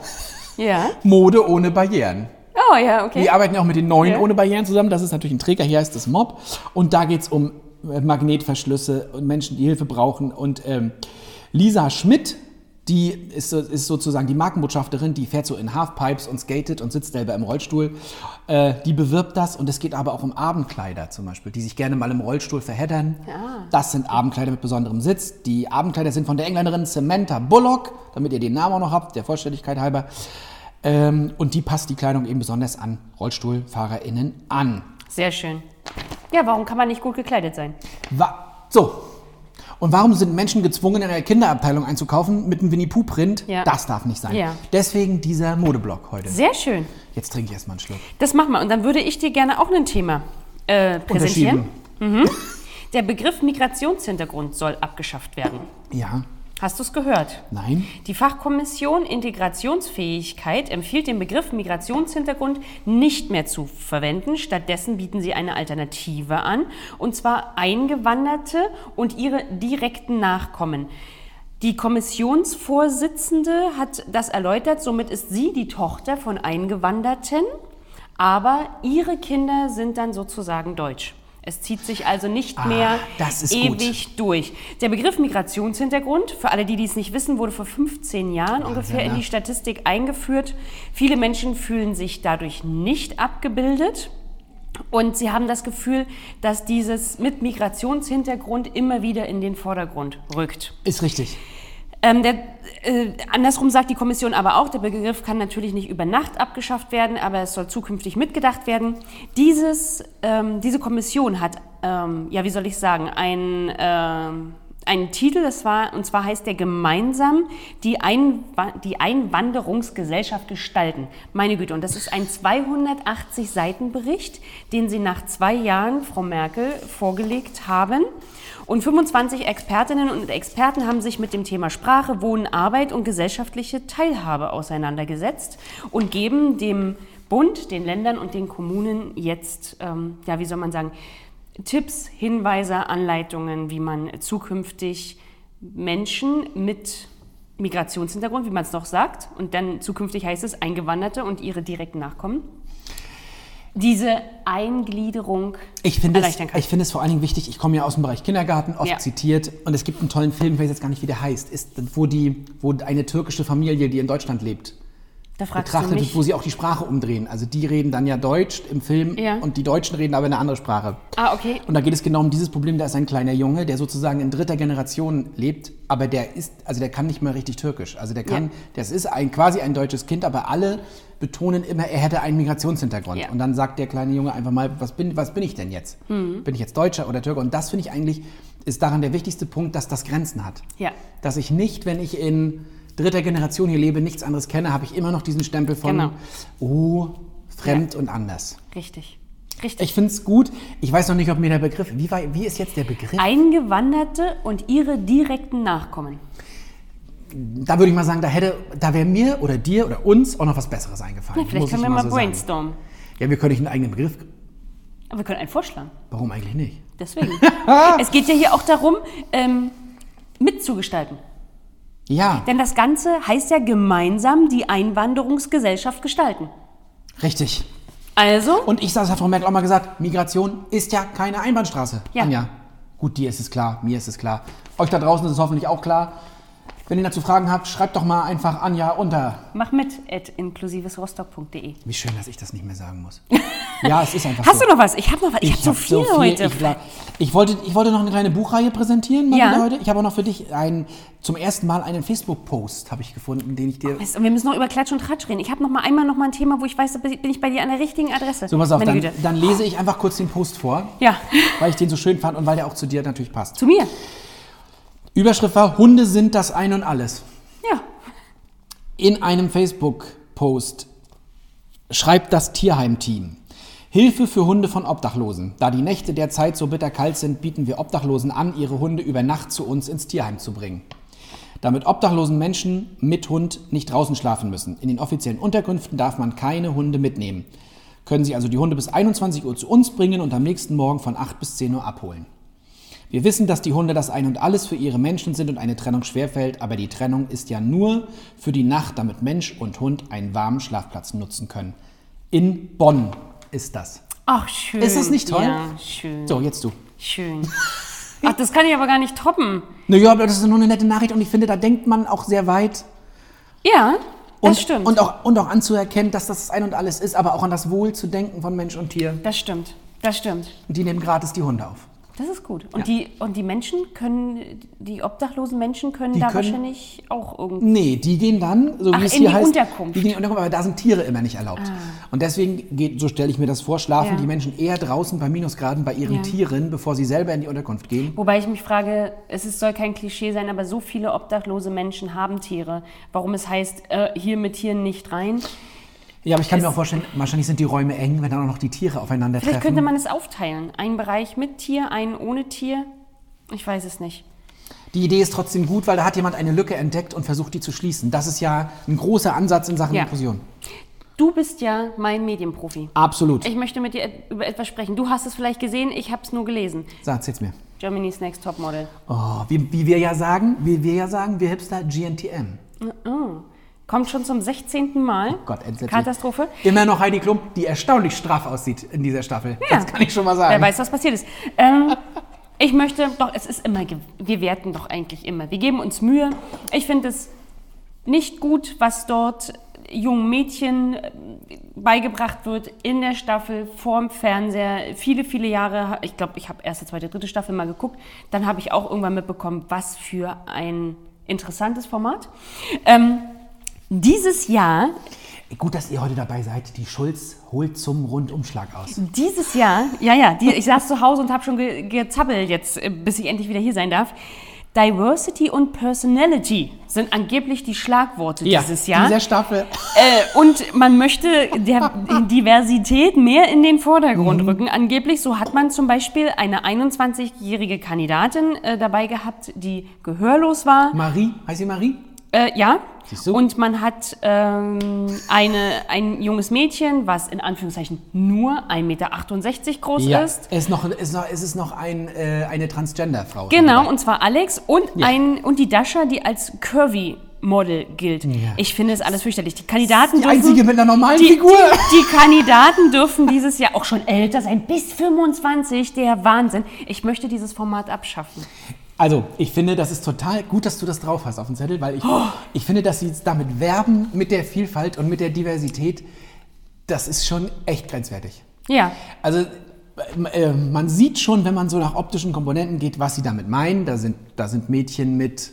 ja. Mode ohne Barrieren. Oh, ja, okay. Wir arbeiten ja auch mit den neuen Ja. ohne Barrieren zusammen. Das ist natürlich ein Träger, hier heißt es Mob. Und da geht es um äh, Magnetverschlüsse und Menschen, die Hilfe brauchen. Und ähm, Lisa Schmidt, die ist, ist sozusagen die Markenbotschafterin, die fährt so in Halfpipes und skatet und sitzt selber im Rollstuhl. Äh, die bewirbt das und es geht aber auch um Abendkleider zum Beispiel, die sich gerne mal im Rollstuhl verheddern. Das sind Abendkleider mit besonderem Sitz. Die Abendkleider sind von der Engländerin Samantha Bullock, damit ihr den Namen auch noch habt, der Vollständigkeit halber. Ähm, und die passt die Kleidung eben besonders an RollstuhlfahrerInnen an. Sehr schön. Ja, warum kann man nicht gut gekleidet sein? Wa so. Und warum sind Menschen gezwungen, in einer Kinderabteilung einzukaufen mit einem Winnie-Pooh-Print? Ja. Das darf nicht sein. Ja. Deswegen dieser Modeblock heute. Sehr schön. Jetzt trinke ich erstmal einen Schluck. Das machen wir. Und dann würde ich dir gerne auch ein Thema äh, präsentieren. Unterschieben. Der Begriff Migrationshintergrund soll abgeschafft werden. Ja. Hast du es gehört? Nein. Die Fachkommission Integrationsfähigkeit empfiehlt den Begriff Migrationshintergrund nicht mehr zu verwenden. Stattdessen bieten sie eine Alternative an, und zwar Eingewanderte und ihre direkten Nachkommen. Die Kommissionsvorsitzende hat das erläutert, somit ist sie die Tochter von Eingewanderten, aber ihre Kinder sind dann sozusagen deutsch. Es zieht sich also nicht Ah, mehr ewig durch. Der Begriff Migrationshintergrund, für alle, die dies nicht wissen, wurde vor 15 Jahren ungefähr ja, in die. Statistik eingeführt. Viele Menschen fühlen sich dadurch nicht abgebildet. Und sie haben das Gefühl, dass dieses mit Migrationshintergrund immer wieder in den Vordergrund rückt. Ist richtig. Ähm, der, äh, andersrum sagt die Kommission aber auch, der Begriff kann natürlich nicht über Nacht abgeschafft werden, aber es soll zukünftig mitgedacht werden. Dieses, ähm, diese Kommission hat, ähm, ja, wie soll ich sagen, ein, ähm, einen Titel, das war, und zwar heißt der gemeinsam die, Einwa die Einwanderungsgesellschaft gestalten. Meine Güte, und das ist ein 280 Seiten Bericht, den sie nach zwei Jahren, Frau Merkel, vorgelegt haben. Und 25 Expertinnen und Experten haben sich mit dem Thema Sprache, Wohnen, Arbeit und gesellschaftliche Teilhabe auseinandergesetzt und geben dem Bund, den Ländern und den Kommunen jetzt, ähm, ja, wie soll man sagen, Tipps, Hinweise, Anleitungen, wie man zukünftig Menschen mit Migrationshintergrund, wie man es noch sagt, und dann zukünftig heißt es Eingewanderte und ihre direkten Nachkommen, diese Eingliederung Ich finde es, erleichtern kann. ich finde es vor allen Dingen wichtig, ich komme ja aus dem Bereich Kindergarten, oft Ja. zitiert, und es gibt einen tollen Film, ich weiß jetzt gar nicht, wie der heißt, ist, wo, die, wo eine türkische Familie, die in Deutschland lebt, betrachtet wo sie auch die Sprache umdrehen. Also die reden dann ja Deutsch im Film Ja. und die Deutschen reden aber eine andere Sprache. Ah, okay. Und da geht es genau um dieses Problem, da ist ein kleiner Junge, der sozusagen in dritter Generation lebt, aber der ist, also der kann nicht mehr richtig Türkisch. Also der kann, Ja. das ist ein, quasi ein deutsches Kind, aber alle betonen immer, er hätte einen Migrationshintergrund. Ja. Und dann sagt der kleine Junge einfach mal, was bin, was bin ich denn jetzt? Mhm. Bin ich jetzt Deutscher oder Türke? Und das finde ich eigentlich, ist daran der wichtigste Punkt, dass das Grenzen hat. Ja. Dass ich nicht, wenn ich in dritter Generation hier lebe, nichts anderes kenne, habe ich immer noch diesen Stempel von, Genau. oh, fremd und anders. Richtig. Richtig. Ich finde es gut. Ich weiß noch nicht, ob mir der Begriff. Wie, war, wie ist jetzt der Begriff? Eingewanderte und ihre direkten Nachkommen. Da würde ich mal sagen, da hätte, da wäre mir oder dir oder uns auch noch was Besseres eingefallen. Ja, vielleicht können wir mal so sagen. brainstormen. Ja, wir können nicht einen eigenen Begriff. Aber wir können einen vorschlagen. Warum eigentlich nicht? Deswegen. (laughs) es geht ja hier auch darum, ähm, mitzugestalten. Ja, Denn das Ganze heißt ja gemeinsam die Einwanderungsgesellschaft gestalten. richtig. Also, Und ich sage, das hat Frau Merkel auch mal gesagt, Migration ist ja keine Einbahnstraße. Ja. Anja, gut, dir ist es klar, mir ist es klar. Euch da draußen ist es hoffentlich auch klar. Wenn ihr dazu Fragen habt, schreibt doch mal einfach Anja unter. Mach mit at inklusivesrostock.de. Wie schön, dass ich das nicht mehr sagen muss. (laughs) Ja, es ist einfach Hast so. du noch was? Ich habe noch was. Ich, habe so hab viel heute. Ich, war- ich, wollte, ich wollte noch eine kleine Buchreihe präsentieren Ja. heute. Ich habe auch noch für dich ein, zum ersten Mal einen Facebook-Post habe ich gefunden, den ich dir... Mist, und wir müssen noch über Klatsch und Tratsch reden. Ich habe noch mal einmal noch mal ein Thema, wo ich weiß, da bin ich bei dir an der richtigen Adresse. So, pass auf, dann, dann lese ich einfach kurz den Post vor, Ja, weil ich den so schön fand und weil der auch zu dir natürlich passt. zu mir. Überschrift war, Hunde sind das Ein und Alles. Ja. In einem Facebook-Post schreibt das Tierheim-Team. Hilfe für Hunde von Obdachlosen. Da die Nächte derzeit so bitterkalt sind, bieten wir Obdachlosen an, ihre Hunde über Nacht zu uns ins Tierheim zu bringen. Damit obdachlosen Menschen mit Hund nicht draußen schlafen müssen. In den offiziellen Unterkünften darf man keine Hunde mitnehmen. Können Sie also die Hunde bis 21 Uhr zu uns bringen und am nächsten Morgen von 8 bis 10 Uhr abholen. Wir wissen, dass die Hunde das Ein und Alles für ihre Menschen sind und eine Trennung schwerfällt, aber die Trennung ist ja nur für die Nacht, damit Mensch und Hund einen warmen Schlafplatz nutzen können. In Bonn ist das. Ach, schön. Ist das nicht toll? Ja, schön. So, jetzt du. Schön. Ach, das kann ich aber gar nicht toppen. Naja, aber das ist nur eine nette Nachricht und ich finde, da denkt man auch sehr weit. Ja, das Und, stimmt. Und auch, und auch anzuerkennen, dass das das Ein und Alles ist, aber auch an das Wohl zu denken von Mensch und Tier. das stimmt. Das stimmt. Und die nehmen gratis die Hunde auf. Das ist gut. Und, Ja. die, und die Menschen können, die obdachlosen Menschen können Die da können- wahrscheinlich auch irgendwie. Nee, die gehen dann, so Ach, wie es in hier die heißt, Unterkunft. Ah. die gehen in die Unterkunft, aber da sind Tiere immer nicht erlaubt. Und deswegen geht, so stelle ich mir das vor, schlafen Ja. die Menschen eher draußen bei Minusgraden bei ihren Ja. Tieren, bevor sie selber in die Unterkunft gehen. Wobei ich mich frage, es ist, soll kein Klischee sein, aber so viele obdachlose Menschen haben Tiere. Warum es heißt, äh, hier mit Tieren nicht rein? Ja, aber ich kann mir auch vorstellen, wahrscheinlich sind die Räume eng, wenn dann auch noch die Tiere aufeinander Vielleicht treffen. könnte man es aufteilen. Einen Bereich mit Tier, einen ohne Tier. Ich weiß es nicht. Die Idee ist trotzdem gut, weil da hat jemand eine Lücke entdeckt und versucht, die zu schließen. Das ist ja ein großer Ansatz in Sachen Ja. Inklusion. Du bist ja mein Medienprofi. Absolut. Ich möchte mit dir über etwas sprechen. Du hast es vielleicht gesehen, ich habe es nur gelesen. Sag, erzähl's mir. Germany's Next Topmodel. Oh, wie, wie wir ja sagen, wie wir ja sagen, wir Hipster GNTM. Kommt schon zum 16. Mal. Oh Gott, entsetzlich. Katastrophe. Immer noch Heidi Klum, die erstaunlich straff aussieht in dieser Staffel. Ja. Das kann ich schon mal sagen. Wer weiß, was passiert ist. Ähm, ich möchte, doch, es ist immer, wir werten doch eigentlich immer. Wir geben uns Mühe. Ich finde es nicht gut, was dort jungen Mädchen äh, beigebracht wird in der Staffel vorm Fernseher. Viele, viele Jahre, ich glaube, ich habe erste, zweite, dritte Staffel mal geguckt. Dann habe ich auch irgendwann mitbekommen, was für ein interessantes Format. Ähm, dieses Jahr Gut, dass ihr heute dabei seid. Die Schulz holt zum Rundumschlag aus. Dieses Jahr, ja, ja, die, ich saß zu Hause und habe schon ge gezappelt jetzt, äh, bis ich endlich wieder hier sein darf. Diversity und Personality sind angeblich die Schlagworte dieses Jahr. Dieser Staffel. Äh, und man möchte der (laughs) Diversität mehr in den Vordergrund rücken. Angeblich, so hat man zum Beispiel eine 21-jährige Kandidatin äh, dabei gehabt, die gehörlos war. Marie, heißt sie Marie? Äh, ja. Siehst du? Und man hat ähm, eine, ein junges Mädchen, was in Anführungszeichen nur 1,68 Meter groß ist. Es ist noch, es ist noch, es ist noch ein, äh, eine Transgender-Frau. Genau, und zwar Alex und, Ja. ein, und die Dasha, die als Curvy Model gilt. Ich finde es alles fürchterlich. Die Kandidaten Die dürfen, einzige mit einer normalen die, Figur. Die, die Kandidaten dürfen dieses Jahr auch schon älter sein, bis 25. Der Wahnsinn. Ich möchte dieses Format abschaffen. Also, ich finde, das ist total gut, dass du das drauf hast auf dem Zettel, weil ich, ich finde, dass sie damit werben mit der Vielfalt und mit der Diversität. Das ist schon echt grenzwertig. Ja, Also, äh, man sieht schon, wenn man so nach optischen Komponenten geht, was sie damit meinen. Da sind, da sind Mädchen mit.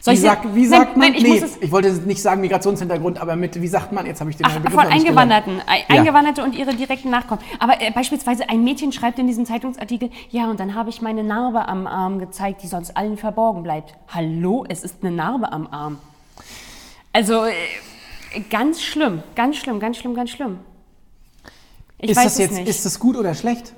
Soll wie, ich sagt, wie nein, sagt man? Nein, ich nee, es, ich wollte nicht sagen Migrationshintergrund, aber mit, wie sagt man? Jetzt habe ich den Ach, Begriff von Eingewanderten. gelernt. Ja. Eingewanderte und ihre direkten Nachkommen. Aber äh, beispielsweise ein Mädchen schreibt in diesem Zeitungsartikel, ja, und dann habe ich meine Narbe am Arm gezeigt, die sonst allen verborgen bleibt. Hallo, es ist eine Narbe am Arm. Also, äh, ganz schlimm, ganz schlimm, ganz schlimm, ganz schlimm. Ich Ist weiß das es jetzt, nicht. ist das gut oder schlecht?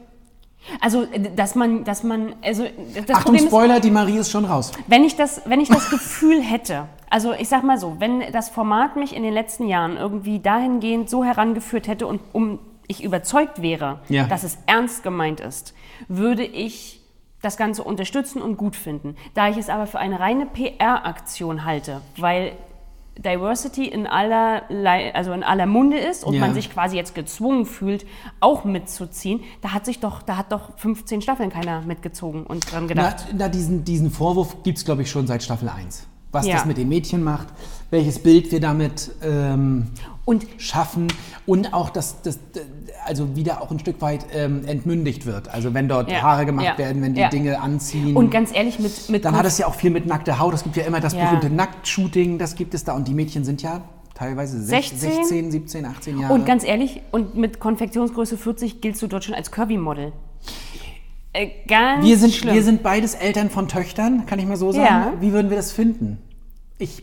Also, äh, dass man, dass man, also, das Achtung, Problem ist, Spoiler, die Marie ist schon raus. wenn ich das, wenn ich das Gefühl hätte, also ich sag mal so, wenn das Format mich in den letzten Jahren irgendwie dahingehend so herangeführt hätte und um ich überzeugt wäre, Ja. dass es ernst gemeint ist, würde ich das Ganze unterstützen und gut finden. Da ich es aber für eine reine PR-Aktion halte, weil Diversity in aller, also in aller Munde ist und Ja. man sich quasi jetzt gezwungen fühlt, auch mitzuziehen, da hat sich doch, da hat doch 15 Staffeln keiner mitgezogen und dran Na, gedacht. na, diesen, diesen Vorwurf gibt es, glaube ich, schon seit Staffel 1. was Ja. das mit den Mädchen macht, welches Bild wir damit ähm, Und schaffen und auch, dass das also wieder auch ein Stück weit ähm, entmündigt wird. Also wenn dort Ja, Haare gemacht ja, werden, wenn die ja. Dinge anziehen. Und ganz ehrlich, mit, mit dann hat es ja auch viel mit nackter Haut. Es gibt ja immer das berühmte Nacktshooting, das gibt es da. Und die Mädchen sind ja teilweise 16, 16, 16 17, 18 Jahre. Und ganz ehrlich, und mit Konfektionsgröße 40 giltst du dort schon als Curvy-Model. Äh, ganz wir, sind, schlimm. wir sind beides Eltern von Töchtern, kann ich mal so sagen. Ja. Wie würden wir das finden? Ich,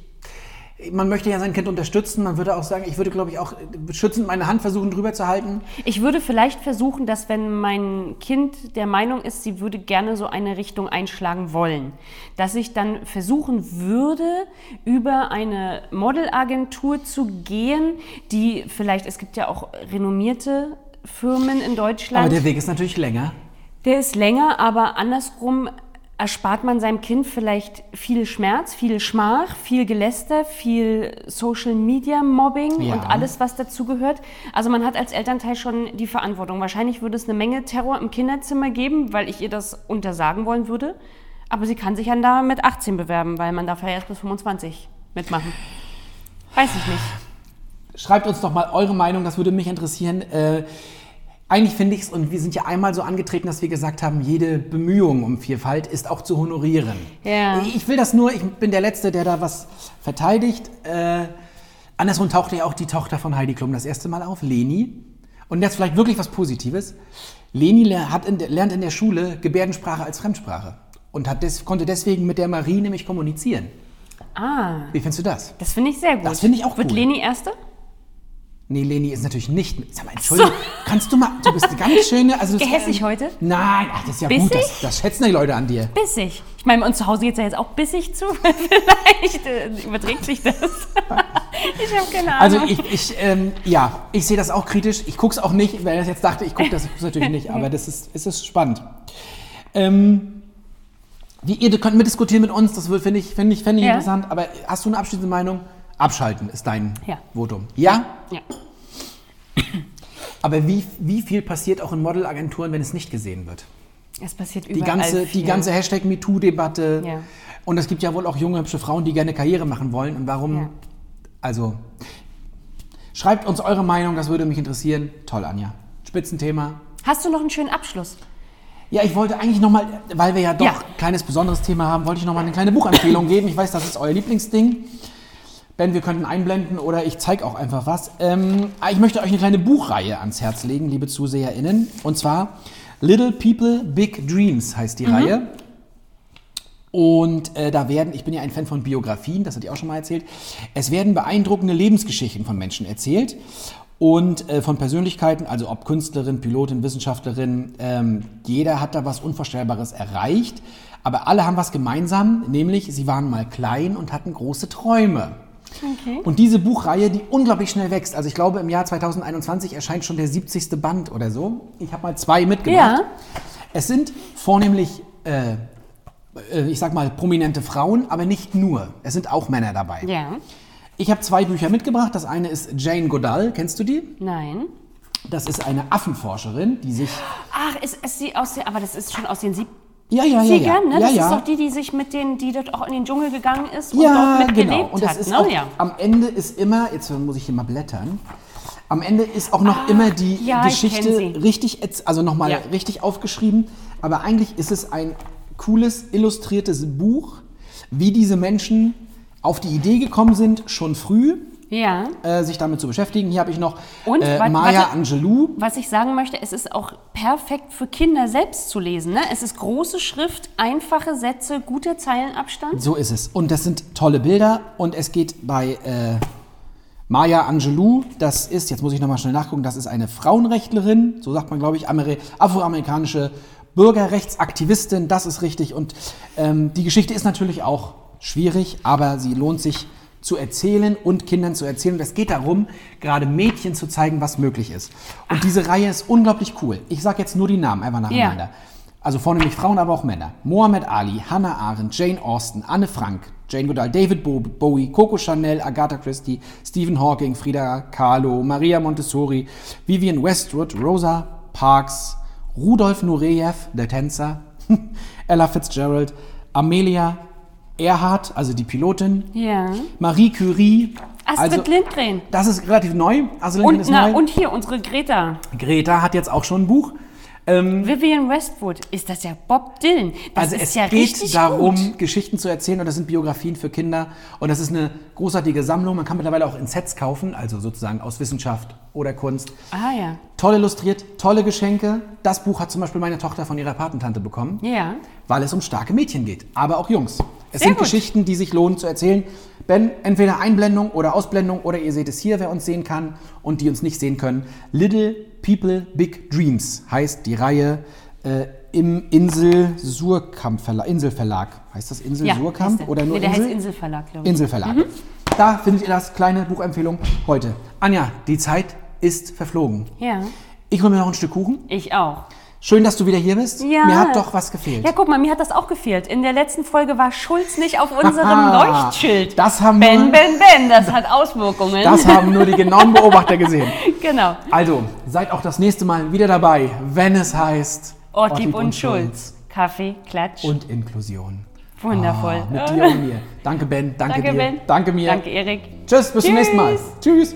man möchte ja sein Kind unterstützen. Man würde auch sagen, ich würde, glaube ich, auch schützend meine Hand versuchen, drüber zu halten. Ich würde vielleicht versuchen, dass wenn mein Kind der Meinung ist, sie würde gerne so eine Richtung einschlagen wollen, dass ich dann versuchen würde, über eine Modelagentur zu gehen, die vielleicht, es gibt ja auch renommierte Firmen in Deutschland. Aber der Weg ist natürlich länger. Der ist länger, aber andersrum erspart man seinem Kind vielleicht viel Schmerz, viel Schmach, viel Geläster, viel Social Media Mobbing Ja. und alles, was dazugehört. Also man hat als Elternteil schon die Verantwortung. Wahrscheinlich würde es eine Menge Terror im Kinderzimmer geben, weil ich ihr das untersagen wollen würde. Aber sie kann sich dann da mit 18 bewerben, weil man darf ja erst bis 25 mitmachen. Weiß ich nicht. Schreibt uns doch mal eure Meinung, das würde mich interessieren. Äh, eigentlich finde ich es, und wir sind ja einmal so angetreten, dass wir gesagt haben, jede Bemühung um Vielfalt ist auch zu honorieren. Ja. Ich will das nur, ich bin der Letzte, der da was verteidigt. Äh, andersrum tauchte ja auch die Tochter von Heidi Klum das erste Mal auf, Leni. Und jetzt vielleicht wirklich was Positives. Leni in der, lernt in der Schule Gebärdensprache als Fremdsprache und des, konnte deswegen mit der Marie nämlich kommunizieren. Ah, Wie findest du das? das finde ich sehr gut. Das finde ich auch Wird cool. Leni Erste? Nee, Leni ist natürlich nicht. Sag mal, Entschuldigung, kannst du mal. Du bist eine ganz schöne. Also (laughs) das- Gehässig heute? Nein, ach, das ist ja Bissig? gut. Das, das schätzen die Leute an dir. Bissig. Ich meine, uns zu Hause geht es ja jetzt auch bissig zu. (laughs) Vielleicht äh, überträgt sich das. (laughs) ich habe keine Also Ahnung. ich, ich ähm, ja, ich sehe das auch kritisch. Ich gucke es auch nicht, weil ich jetzt dachte, ich gucke das guck's natürlich nicht. Aber das ist, es ist spannend. Ähm, wie, ihr könnt mitdiskutieren mit uns, das finde ich, finde ich, finde ich Ja. interessant. Aber hast du eine abschließende Meinung? Abschalten ist dein Ja. Votum. Ja? ja. Aber wie, wie viel passiert auch in Modelagenturen, wenn es nicht gesehen wird? Es passiert Die überall ganze, viel. die ganze Hashtag MeToo-Debatte. Ja. Und es gibt ja wohl auch junge, hübsche Frauen, die gerne Karriere machen wollen. Und warum? Ja. Also, schreibt uns eure Meinung, das würde mich interessieren. Toll, Anja. Spitzenthema. Hast du noch einen schönen Abschluss? Ja, ich wollte eigentlich nochmal, weil wir ja doch Ja. ein kleines besonderes Thema haben, wollte ich nochmal eine kleine Buchempfehlung geben. Ich weiß, das ist euer Lieblingsding. Ben, wir könnten einblenden oder ich zeige auch einfach was. Ähm, ich möchte euch eine kleine Buchreihe ans Herz legen, liebe ZuseherInnen. Und zwar Little People, Big Dreams heißt die Reihe. Und äh, da werden, ich bin ja ein Fan von Biografien, das hatte ich auch schon mal erzählt, es werden beeindruckende Lebensgeschichten von Menschen erzählt und äh, von Persönlichkeiten, also ob Künstlerin, Pilotin, Wissenschaftlerin, ähm, jeder hat da was Unvorstellbares erreicht, aber alle haben was gemeinsam, nämlich sie waren mal klein und hatten große Träume. Und diese Buchreihe, die unglaublich schnell wächst, also ich glaube im Jahr 2021 erscheint schon der 70. Band oder so. Ich habe mal zwei mitgebracht. Ja. Es sind vornehmlich, äh, äh, ich sag mal, prominente Frauen, aber nicht nur. Es sind auch Männer dabei. Ja. Ich habe zwei Bücher mitgebracht. Das eine ist Jane Goodall. Kennst du die? Nein. Das ist eine Affenforscherin, die sich. Ach, ist, ist sie aus den, aber das ist schon aus den 70ern, Ja, ja, ja. ja. ne? ja, Das ja. ist doch die, die sich mit den, die dort auch in den Dschungel gegangen ist und Ja, dort mit genau. Und das hat, ist ne? auch, ja. am Ende ist immer, jetzt muss ich hier mal blättern, am Ende ist auch noch immer die Ah, ja, ich Geschichte sie. richtig, also nochmal richtig aufgeschrieben. Aber eigentlich ist es ein cooles, illustriertes Buch, wie diese Menschen auf die Idee gekommen sind, schon früh Ja. äh, sich damit zu beschäftigen. Hier habe ich noch Und, äh, Maya warte. Angelou. Was ich sagen möchte, es ist auch perfekt für Kinder selbst zu lesen. Ne? Es ist große Schrift, einfache Sätze, guter Zeilenabstand. So ist es. Und das sind tolle Bilder. Und es geht bei äh, Maya Angelou, das ist, jetzt muss ich nochmal schnell nachgucken, das ist eine Frauenrechtlerin, so sagt man, glaube ich, Ameri afroamerikanische Bürgerrechtsaktivistin, das ist richtig. Und ähm, die Geschichte ist natürlich auch schwierig, aber sie lohnt sich zu erzählen und Kindern zu erzählen. Und es geht darum, gerade Mädchen zu zeigen, was möglich ist. Und diese Reihe ist unglaublich cool. Ich sage jetzt nur die Namen einfach nacheinander. Also vornehmlich Frauen, aber auch Männer. Mohammed Ali, Hannah Arendt, Jane Austen, Anne Frank, Jane Goodall, David Bo- Bowie, Coco Chanel, Agatha Christie, Stephen Hawking, Frida Kahlo, Maria Montessori, Vivian Westwood, Rosa Parks, Rudolf Nureyev, der Tänzer, (laughs) Ella Fitzgerald, Amelia Erhard, also die Pilotin, Ja. Marie Curie. Astrid also, Lindgren. Das ist relativ neu. Astrid Lindgren Und, ist na, neu. und hier unsere Greta. Greta hat jetzt auch schon ein Buch. Vivian Westwood. Ist das ja Bob Dylan? Das also es ja geht darum, gut. Geschichten zu erzählen und das sind Biografien für Kinder und das ist eine großartige Sammlung. Man kann mittlerweile auch in Sets kaufen, also sozusagen aus Wissenschaft oder Kunst. Ah ja. Toll illustriert, tolle Geschenke. Das Buch hat zum Beispiel meine Tochter von ihrer Patentante bekommen, Ja. weil es um starke Mädchen geht, aber auch Jungs. Es Sehr sind gut. Geschichten, die sich lohnen zu erzählen. Ben, entweder Einblendung oder Ausblendung oder ihr seht es hier, wer uns sehen kann und die uns nicht sehen können. Little People Big Dreams heißt die Reihe äh, im Insel Surkamp Verlag, Inselverlag. Heißt das Insel Ja, Surkamp oder nur nee, der Insel? heißt Inselverlag, glaube ich. Inselverlag. Da findet ihr das kleine Buchempfehlung heute. Anja, die Zeit ist verflogen. Ja. Ich hole mir noch ein Stück Kuchen. Ich auch. Schön, dass du wieder hier bist. Ja. Mir hat doch was gefehlt. Ja, guck mal, mir hat das auch gefehlt. In der letzten Folge war Schulz nicht auf unserem Haha, (laughs) Leuchtschild. das haben ben, Ben, Ben, das hat Auswirkungen. Das haben nur die genauen Beobachter gesehen. (laughs) genau. Also, seid auch das nächste Mal wieder dabei, wenn es heißt Ortlieb und Schulz. Kaffee, Klatsch. und Inklusion. Wundervoll. Ah, mit dir und mir. (laughs) Danke, Ben. Danke, Danke, dir. Ben. Danke mir. Danke, Erik. Tschüss, bis zum nächsten Mal. Tschüss.